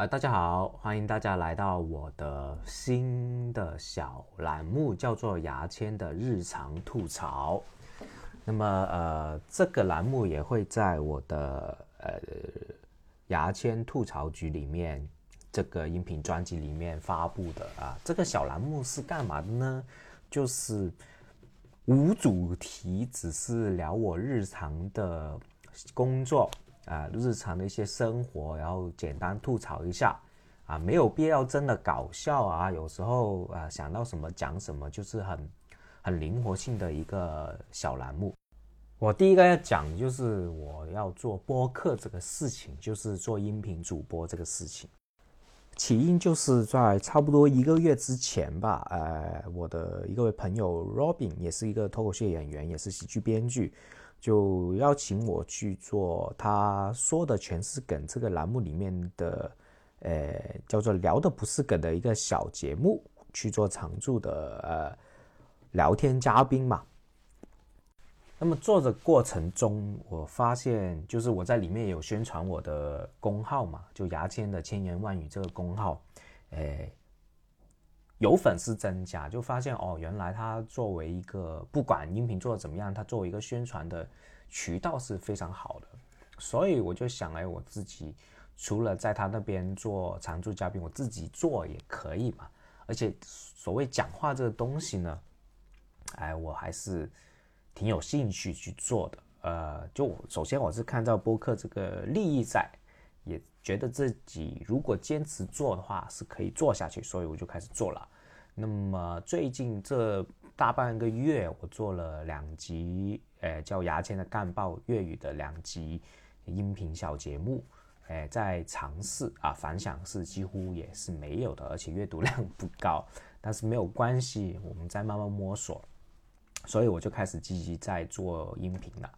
啊，大家好，欢迎大家来到我的新的小栏目，叫做牙签的日常吐槽。那么，呃，这个栏目也会在我的呃牙签吐槽局里面这个音频专辑里面发布的啊。这个小栏目是干嘛的呢？就是无主题，只是聊我日常的工作。啊，日常的一些生活，然后简单吐槽一下，啊，没有必要真的搞笑啊。有时候啊，想到什么讲什么，就是很很灵活性的一个小栏目。我第一个要讲就是我要做播客这个事情，就是做音频主播这个事情。起因就是在差不多一个月之前吧，呃，我的一个朋友 Robin 也是一个脱口秀演员，也是喜剧编剧。就邀请我去做他说的全是梗这个栏目里面的，呃，叫做聊的不是梗的一个小节目，去做常驻的呃聊天嘉宾嘛。那么做的过程中，我发现就是我在里面有宣传我的公号嘛，就牙签的千言万语这个公号，诶。有粉丝增加，就发现哦，原来他作为一个不管音频做的怎么样，他作为一个宣传的渠道是非常好的。所以我就想，哎，我自己除了在他那边做常驻嘉宾，我自己做也可以嘛。而且所谓讲话这个东西呢，哎，我还是挺有兴趣去做的。呃，就首先我是看到播客这个利益在。也觉得自己如果坚持做的话是可以做下去，所以我就开始做了。那么最近这大半个月，我做了两集，呃，叫牙签的干报粤语的两集音频小节目，哎，在尝试啊，反响是几乎也是没有的，而且阅读量不高，但是没有关系，我们在慢慢摸索，所以我就开始积极在做音频了。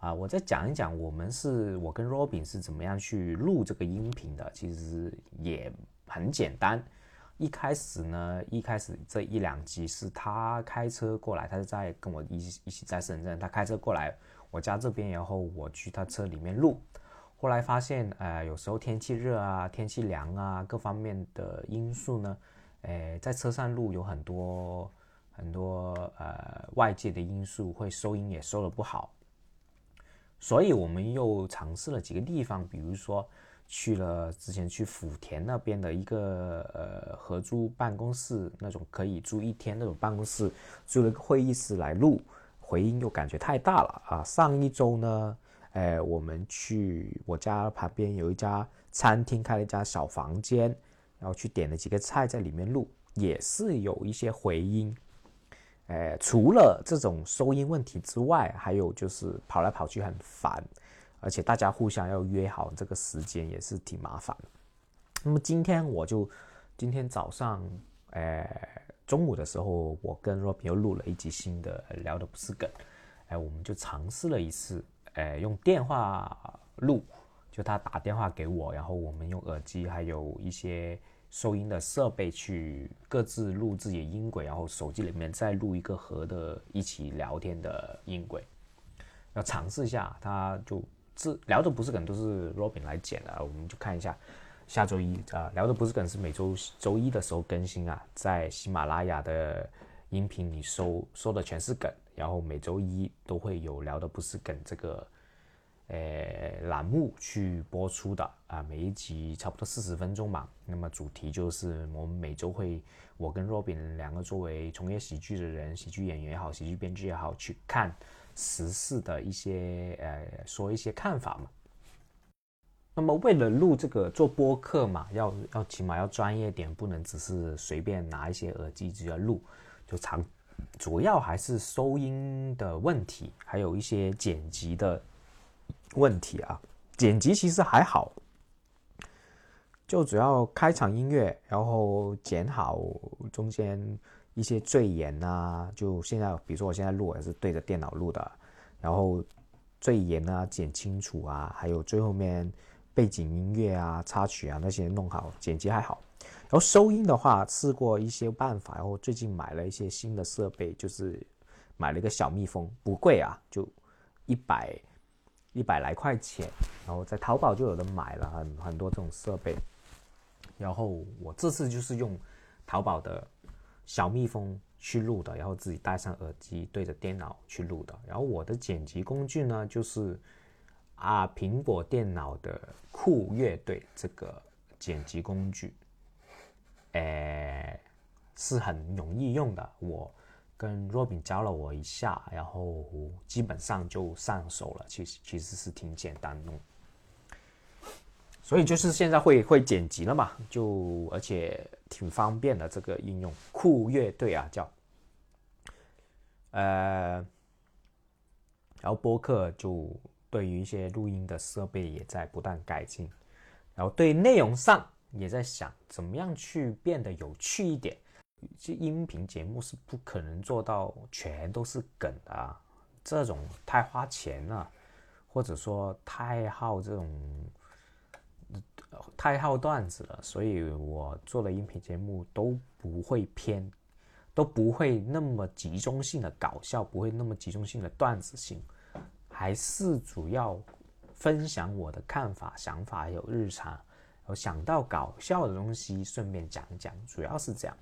啊，我再讲一讲，我们是我跟 Robin 是怎么样去录这个音频的。其实也很简单。一开始呢，一开始这一两集是他开车过来，他是在跟我一一起在深圳，他开车过来我家这边，然后我去他车里面录。后来发现，呃，有时候天气热啊，天气凉啊，各方面的因素呢，呃，在车上录有很多很多呃外界的因素，会收音也收的不好。所以我们又尝试了几个地方，比如说去了之前去福田那边的一个呃合租办公室，那种可以住一天那种办公室，租了个会议室来录，回音又感觉太大了啊。上一周呢，哎，我们去我家旁边有一家餐厅开了一家小房间，然后去点了几个菜在里面录，也是有一些回音。呃，除了这种收音问题之外，还有就是跑来跑去很烦，而且大家互相要约好这个时间也是挺麻烦。那么今天我就今天早上，呃，中午的时候，我跟 Robin 又录了一集新的聊的不是梗，哎，我们就尝试了一次，哎，用电话录，就他打电话给我，然后我们用耳机还有一些。收音的设备去各自录自己的音轨，然后手机里面再录一个和的一起聊天的音轨，要尝试一下。他就这聊的不是梗都是 Robin 来剪的，我们就看一下下周一啊聊的不是梗是每周周一的时候更新啊，在喜马拉雅的音频里搜搜的全是梗，然后每周一都会有聊的不是梗这个。呃，栏目去播出的啊，每一集差不多四十分钟吧。那么主题就是我们每周会，我跟 Robin 两个作为从业喜剧的人，喜剧演员也好，喜剧编剧也好，去看时事的一些呃，说一些看法嘛。那么为了录这个做播客嘛，要要起码要专业点，不能只是随便拿一些耳机直接录，就长，主要还是收音的问题，还有一些剪辑的。问题啊，剪辑其实还好，就主要开场音乐，然后剪好中间一些赘言啊，就现在比如说我现在录也是对着电脑录的，然后赘言啊剪清楚啊，还有最后面背景音乐啊插曲啊那些弄好，剪辑还好。然后收音的话，试过一些办法，然后最近买了一些新的设备，就是买了一个小蜜蜂，不贵啊，就一百。一百来块钱，然后在淘宝就有的买了很很多这种设备，然后我这次就是用淘宝的小蜜蜂去录的，然后自己戴上耳机对着电脑去录的。然后我的剪辑工具呢，就是啊苹果电脑的酷乐队这个剪辑工具，诶是很容易用的。我跟若饼教了我一下，然后基本上就上手了。其实其实是挺简单弄。所以就是现在会会剪辑了嘛，就而且挺方便的这个应用酷乐队啊叫，呃，然后播客就对于一些录音的设备也在不断改进，然后对内容上也在想怎么样去变得有趣一点。这音频节目是不可能做到全都是梗的，这种太花钱了，或者说太耗这种。太好段子了，所以我做的音频节目都不会偏，都不会那么集中性的搞笑，不会那么集中性的段子性，还是主要分享我的看法、想法，有日常，有想到搞笑的东西顺便讲一讲，主要是这样。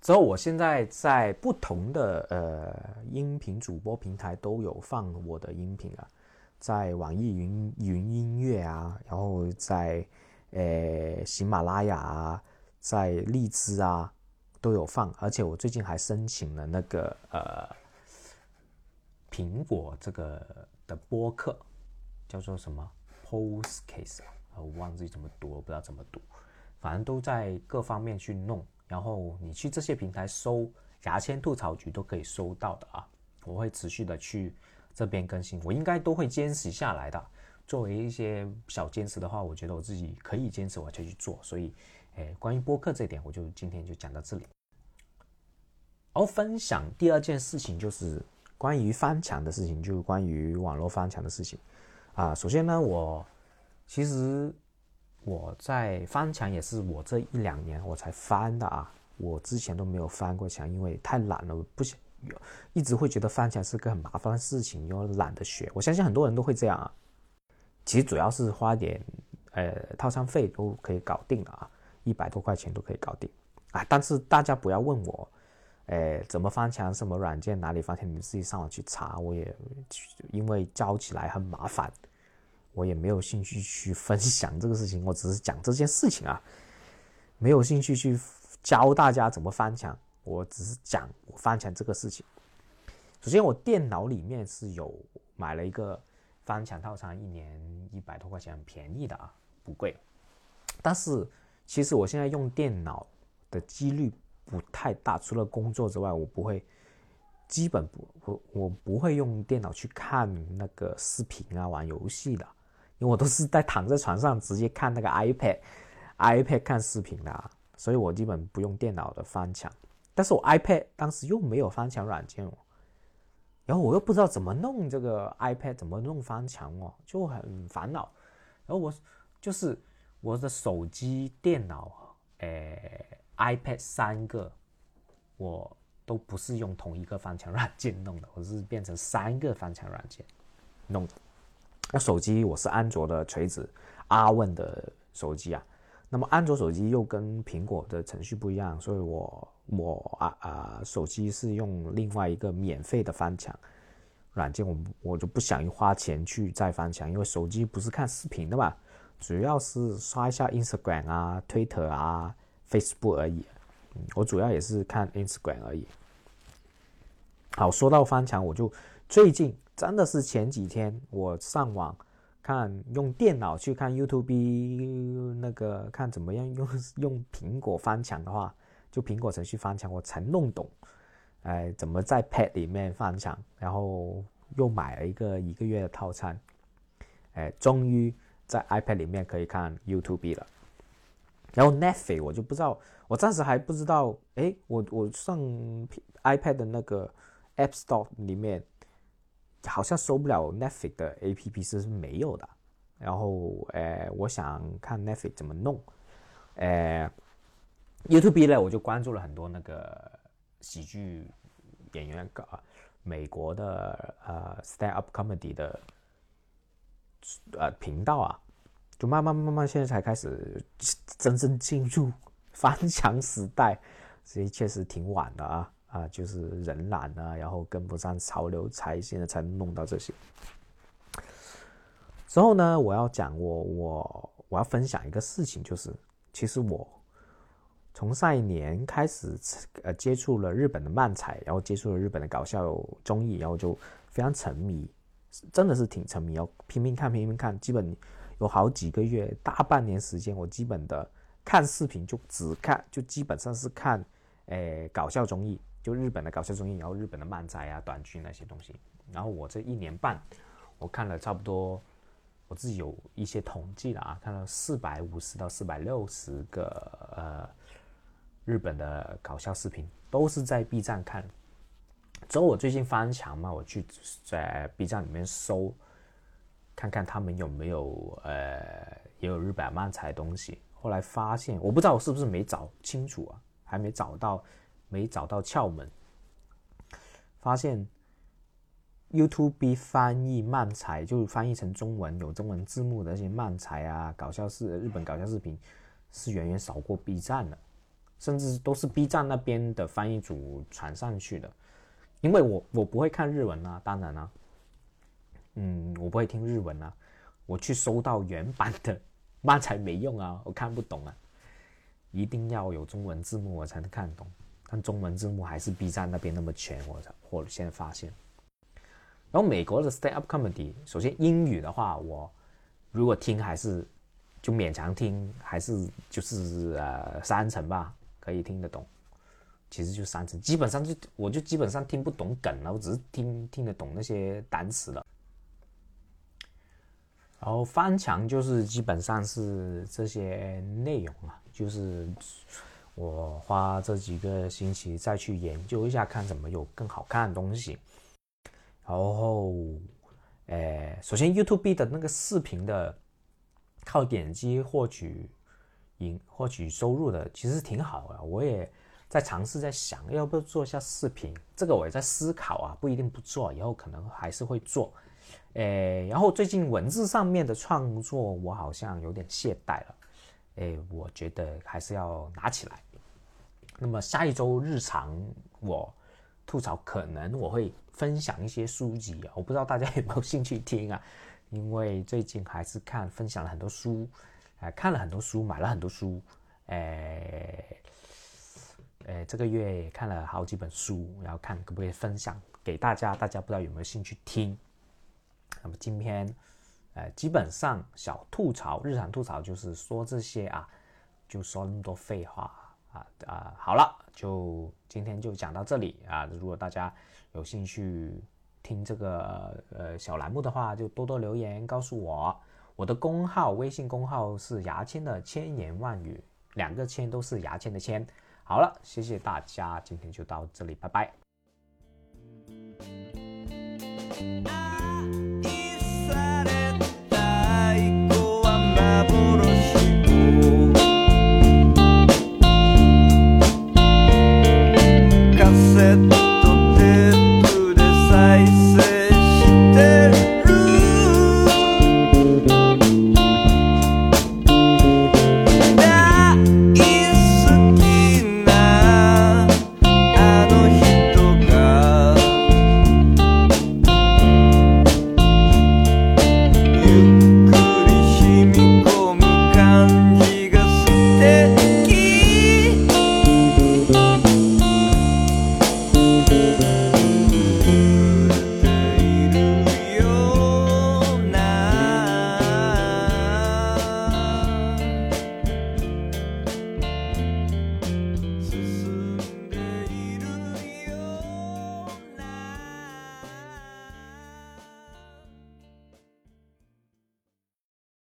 之后我现在在不同的呃音频主播平台都有放我的音频啊。在网易云云音乐啊，然后在呃喜马拉雅啊，在荔枝啊都有放，而且我最近还申请了那个呃苹果这个的播客，叫做什么 Postcase 啊，我忘记怎么读，我不知道怎么读，反正都在各方面去弄，然后你去这些平台搜牙签吐槽局都可以搜到的啊，我会持续的去。这边更新，我应该都会坚持下来的。作为一些小坚持的话，我觉得我自己可以坚持，我就去做。所以，诶，关于播客这点，我就今天就讲到这里。然后分享第二件事情就是关于翻墙的事情，就是关于网络翻墙的事情。啊，首先呢，我其实我在翻墙也是我这一两年我才翻的啊，我之前都没有翻过墙，因为太懒了，不想。一直会觉得翻墙是个很麻烦的事情，又懒得学。我相信很多人都会这样啊。其实主要是花点呃套餐费都可以搞定了啊，一百多块钱都可以搞定啊。但是大家不要问我，呃，怎么翻墙，什么软件，哪里翻墙，你自己上网去查。我也因为教起来很麻烦，我也没有兴趣去分享这个事情。我只是讲这件事情啊，没有兴趣去教大家怎么翻墙。我只是讲我翻墙这个事情。首先，我电脑里面是有买了一个翻墙套餐，一年一百多块钱，很便宜的啊，不贵。但是，其实我现在用电脑的几率不太大，除了工作之外，我不会，基本不我我不会用电脑去看那个视频啊，玩游戏的，因为我都是在躺在床上直接看那个 iPad，iPad 看视频的，啊所以我基本不用电脑的翻墙。但是我 iPad 当时又没有翻墙软件哦，然后我又不知道怎么弄这个 iPad 怎么弄翻墙哦，就很烦恼。然后我就是我的手机、电脑、诶 iPad 三个，我都不是用同一个翻墙软件弄的，我是变成三个翻墙软件弄。那手机我是安卓的锤子阿问的手机啊。那么安卓手机又跟苹果的程序不一样，所以我我啊啊手机是用另外一个免费的翻墙软件，我我就不想花钱去再翻墙，因为手机不是看视频的嘛，主要是刷一下 Instagram 啊、Twitter 啊、Facebook 而已。嗯，我主要也是看 Instagram 而已。好，说到翻墙，我就最近真的是前几天我上网。看用电脑去看 YouTube 那个看怎么样用用苹果翻墙的话，就苹果程序翻墙，我才弄懂，哎，怎么在 Pad 里面翻墙，然后又买了一个一个月的套餐，哎，终于在 iPad 里面可以看 YouTube 了。然后 Netflix 我就不知道，我暂时还不知道，哎，我我上 iPad 的那个 App Store 里面。好像搜不了 Netflix 的 APP 是没有的，然后，呃，我想看 Netflix 怎么弄，呃，YouTube 呢，我就关注了很多那个喜剧演员，搞美国的呃 stand up comedy 的呃频道啊，就慢慢慢慢，现在才开始真正进入 翻墙时代，所以确实挺晚的啊啊，就是人懒啊，然后跟不上潮流，才现在才弄到这些。之后呢，我要讲我我我要分享一个事情，就是其实我从上一年开始呃接触了日本的漫才，然后接触了日本的搞笑综艺，然后就非常沉迷，真的是挺沉迷，要拼命看拼命看，基本。有好几个月，大半年时间，我基本的看视频就只看，就基本上是看，诶搞笑综艺，就日本的搞笑综艺，然后日本的漫才啊、短剧那些东西。然后我这一年半，我看了差不多，我自己有一些统计了啊，看了四百五十到四百六十个呃日本的搞笑视频，都是在 B 站看。之后我最近翻墙嘛，我去在 B 站里面搜。看看他们有没有呃，也有日本漫才东西。后来发现，我不知道我是不是没找清楚啊，还没找到，没找到窍门。发现 YouTube 翻译漫才，就是翻译成中文有中文字幕的那些漫才啊，搞笑视日本搞笑视频，是远远少过 B 站的，甚至都是 B 站那边的翻译组传上去的。因为我我不会看日文啊，当然啊。嗯，我不会听日文啊，我去搜到原版的漫才没用啊，我看不懂啊，一定要有中文字幕我才能看懂，但中文字幕还是 B 站那边那么全，我才我现在发现。然后美国的 stand up comedy，首先英语的话，我如果听还是就勉强听，还是就是呃三成吧，可以听得懂，其实就三层，基本上就我就基本上听不懂梗了，我只是听听得懂那些单词了。然后翻墙就是基本上是这些内容啊，就是我花这几个星期再去研究一下，看怎么有更好看的东西。然后，诶，首先 YouTube 的那个视频的靠点击获取赢获取收入的，其实挺好的。我也在尝试在想，要不要做一下视频，这个我也在思考啊，不一定不做，以后可能还是会做。诶，然后最近文字上面的创作，我好像有点懈怠了。诶，我觉得还是要拿起来。那么下一周日常我吐槽，可能我会分享一些书籍啊，我不知道大家有没有兴趣听啊？因为最近还是看分享了很多书，看了很多书，买了很多书，诶，诶，这个月也看了好几本书，然后看可不可以分享给大家，大家不知道有没有兴趣听？那么今天，呃，基本上小吐槽，日常吐槽就是说这些啊，就说那么多废话啊啊，好了，就今天就讲到这里啊。如果大家有兴趣听这个呃小栏目的话，就多多留言告诉我。我的公号，微信公号是牙签的千言万语，两个签都是牙签的签。好了，谢谢大家，今天就到这里，拜拜。